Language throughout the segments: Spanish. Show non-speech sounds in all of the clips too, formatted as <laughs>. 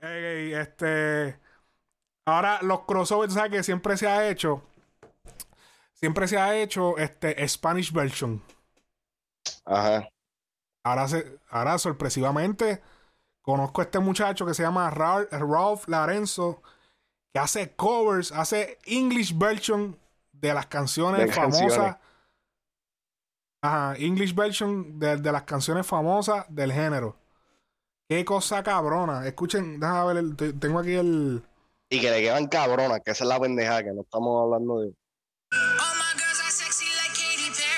Este. Ahora, los crossovers, ¿sabes que siempre se ha hecho? Siempre se ha hecho este Spanish version. Ajá. Ahora, se, ahora sorpresivamente, conozco a este muchacho que se llama Ra- Ralph Lorenzo, que hace covers, hace English version de las canciones De famosas. canciones. Ajá, English version de, de las canciones famosas del género. Qué cosa cabrona. Escuchen, déjame ver, el- te- tengo aquí el... Y que le quedan cabronas, que esa es la pendeja, que no estamos hablando de.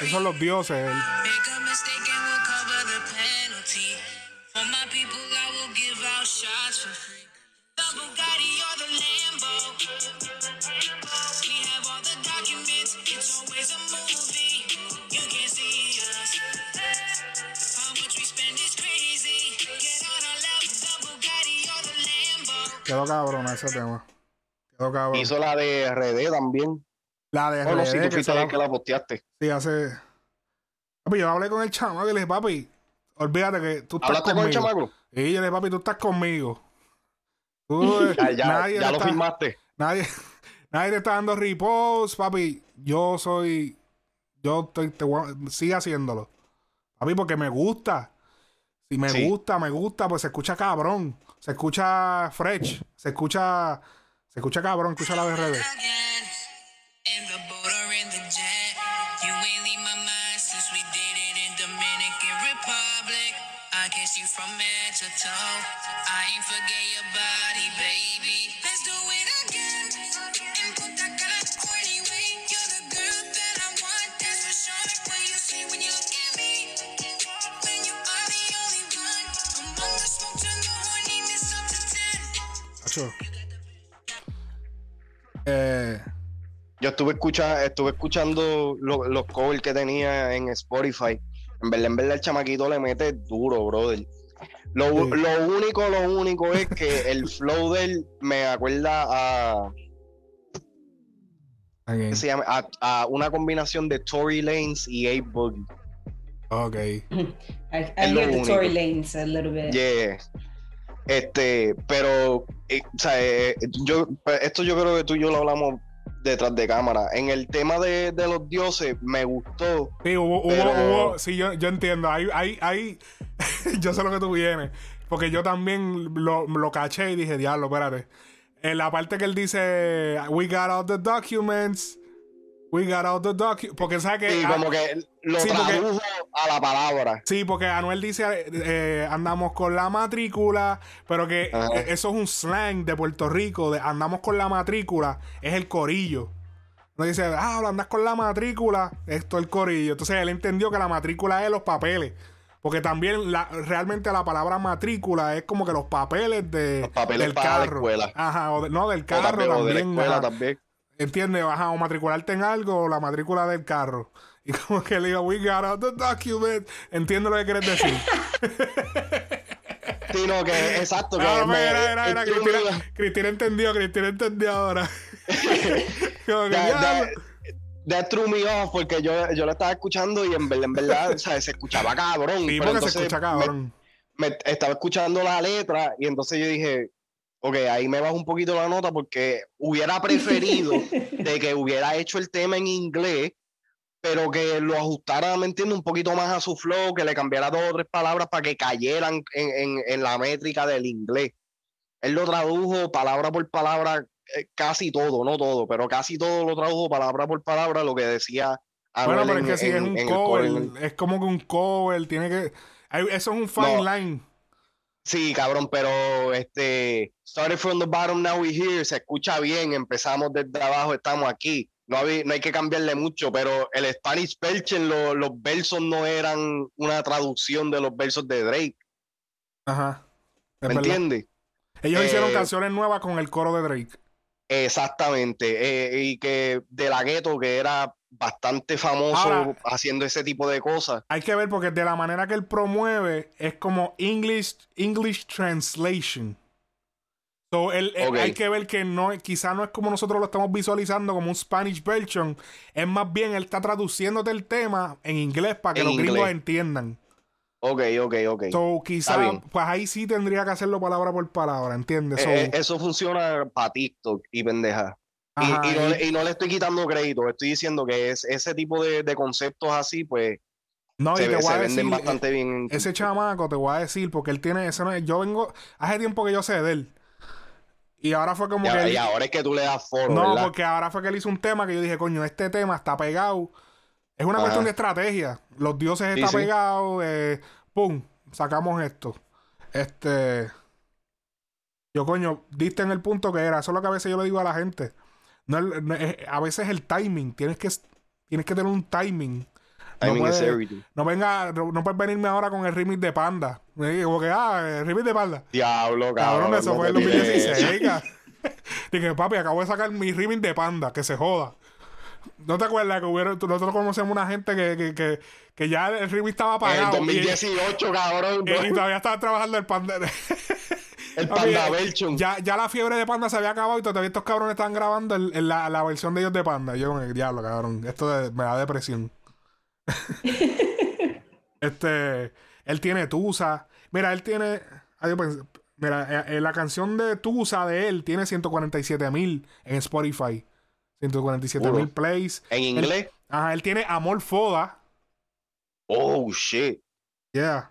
Esos son los dioses. el- Quedó cabrona ese tema. Quedó cabrón. Hizo la de RD también. La de Oh, no, si RD, tú que la- que la posteaste. Sí, hace. Papi, yo hablé con el chamaco y le dije, papi, olvídate que tú estás ¿Hablaste con conmigo. el chamaco? Y yo le dije, papi, tú estás conmigo. Tú, <laughs> eh, ya nadie, ya te lo está, firmaste. nadie, <laughs> nadie te está dando repose, papi. Yo soy. Yo estoy. Te voy a- sigue haciéndolo. Papi, porque me gusta. Si me Sí. gusta, me gusta, pues se escucha cabrón. Se escucha fresh. Se escucha. Se escucha cabrón. Escucha la BRD. I ain't forget your body, baby. Let's do it again. 10. Acho. Eh. Yo estuve, escucha, estuve escuchando lo- los covers que tenía en Spotify. En verdad, en verdad, el chamaquito le mete duro, brother. Lo, u- Sí. lo único, lo único es que el flow de él me acuerda a, ok. ¿qué se llama? a, a una combinación de Tory Lanez y A Boogie. Ok. <laughs> I, I hear the. Tory Lanes a little bit. Yeah. Este, pero, eh, o sea, eh, yo, pues, esto yo creo que tú y yo lo hablamos detrás de cámara. En el tema de, de los dioses, me gustó. Sí, hubo, hubo, hubo, sí, yo, yo entiendo. Hay, hay, hay, <laughs> yo sé lo que tú vienes. Porque yo también lo, lo caché y dije, diablo, espérate. En la parte que él dice, we got all the documents, we got all the. Porque sabe que. Sí, como que lo sí, porque- tradujo a la palabra. Sí, porque Anuel dice, eh, andamos con la matrícula, pero que Ajá. eh, eso es un slang de Puerto Rico, de andamos con la matrícula, es el corillo. No dice, ah, andas con la matrícula, esto es el corillo. Entonces él entendió que la matrícula es los papeles. Porque también la, realmente la palabra matrícula es como que los papeles de, Los papeles del para la carro. escuela. Ajá, o de- no, del O carro también- también. o de la escuela también. ¿Entiendes? Ajá, o matricularte en algo o la matrícula del carro. <laughs> Y como que le digo, we got all the documents. Entiendo lo que quieres decir. <laughs> Sí, no, que exacto. Que Ah, me- mira, mira, mira, es que Cristina, entendió, Cristina entendió ahora. <laughs> Como que, that- ya, that- that threw me off porque yo, yo lo estaba escuchando y en verdad, en verdad, o sea, se escuchaba cabrón. sí, pero porque se escucha me- cabrón. me estaba escuchando la letra y entonces yo dije, ok, ahí me bajo un poquito la nota porque hubiera <laughs> preferido de que hubiera hecho el tema en inglés, pero que lo ajustara, ¿me entiendes? Un poquito más a su flow, que le cambiara dos o tres palabras para que cayeran en, en- en la métrica del inglés. Él lo tradujo palabra por palabra, eh, casi todo, no todo, pero casi todo lo tradujo palabra por palabra lo que decía. Bueno, pero es que si es un cover, es como que un cover, tiene que... Eso es un fine No. line. Sí, cabrón, pero este started from the bottom, now we here, se escucha bien, empezamos desde abajo, estamos aquí. No, hay que cambiarle mucho, pero el Spanish Perchen, lo- los versos no eran una traducción de los versos de Drake, Ajá. Es ¿me entiendes? Ellos hicieron Eh, canciones nuevas con el coro de Drake. Exactamente, eh, y que de la gueto, que era bastante famoso Ahora- haciendo ese tipo de cosas. Hay que ver porque de la manera que él promueve es como English, English translation. So, él, él- Ok. hay que ver que no, quizá no es como nosotros lo estamos visualizando como un Spanish version. Es más bien él está traduciéndote el tema en inglés para que En los gringos inglés. entiendan. Ok, ok, ok. So, quizá, pues ahí sí tendría que hacerlo palabra por palabra, ¿entiendes? So, Eh, eh, eso funciona para TikTok y pendeja. Y, y no, y- le- y no le estoy quitando crédito, estoy diciendo que es, ese tipo de, de conceptos así, pues no, y se, te ve- voy se a venden decir, bastante bien. en ese chamaco, te voy a decir, porque él tiene, ese yo vengo, hace tiempo que yo sé de él. Y ahora fue como Y, que... él- y ahora es que tú le das foro, no, ¿verdad? porque ahora fue que él hizo un tema que yo dije, coño, este tema está pegado. Es una Ajá. cuestión de estrategia. Los dioses Sí, está sí. pegado, eh, pum, sacamos esto. Este... Yo, coño, diste en el punto que era. Eso es lo que a veces yo le digo a la gente. No no a veces el timing. Tienes que, tienes que tener un timing. No, Timing is everything. no venga, no, puedes venirme ahora con el remix de Panda. Me digo, Como que, ah, el remix de Panda. Diablo, Cabrón, cabrón. eso fue en te tires 2016. eso. ca- Dije, papi, acabo de sacar mi remix de Panda, que se joda. ¿No te acuerdas que hubieron, nosotros conocemos una gente que, que, que, que ya el remix estaba En el apagado? y- 2018, cabrón. y, y todavía estaba trabajando el Panda. <laughs> el Panda eh, Belchon. ya, ya la fiebre de Panda se había acabado y todavía estos cabrones estaban grabando el- el- la, la versión de ellos de Panda. Yo con el diablo, cabrón. Esto de- me da depresión. <laughs> este, él tiene Tusa. Mira, él tiene. ay, pensé- mira, eh, eh, la canción de Tusa de él tiene 147 mil en Spotify. 147 mil plays. En inglés. Ajá, él tiene Amor Foda. Oh, shit. Yeah.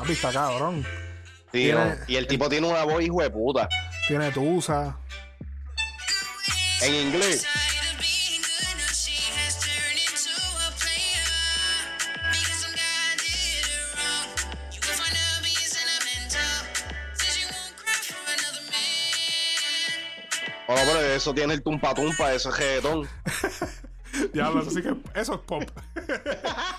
Papi, está cabrón. Sí, Tiene-. Y el tipo tiene una voz hijo de puta. Tiene Tusa. En inglés. Bueno, pero eso tiene el tumpa tumpa, eso es reggaetón. <laughs> Diablo, eso sí que. Eso es pop. <laughs>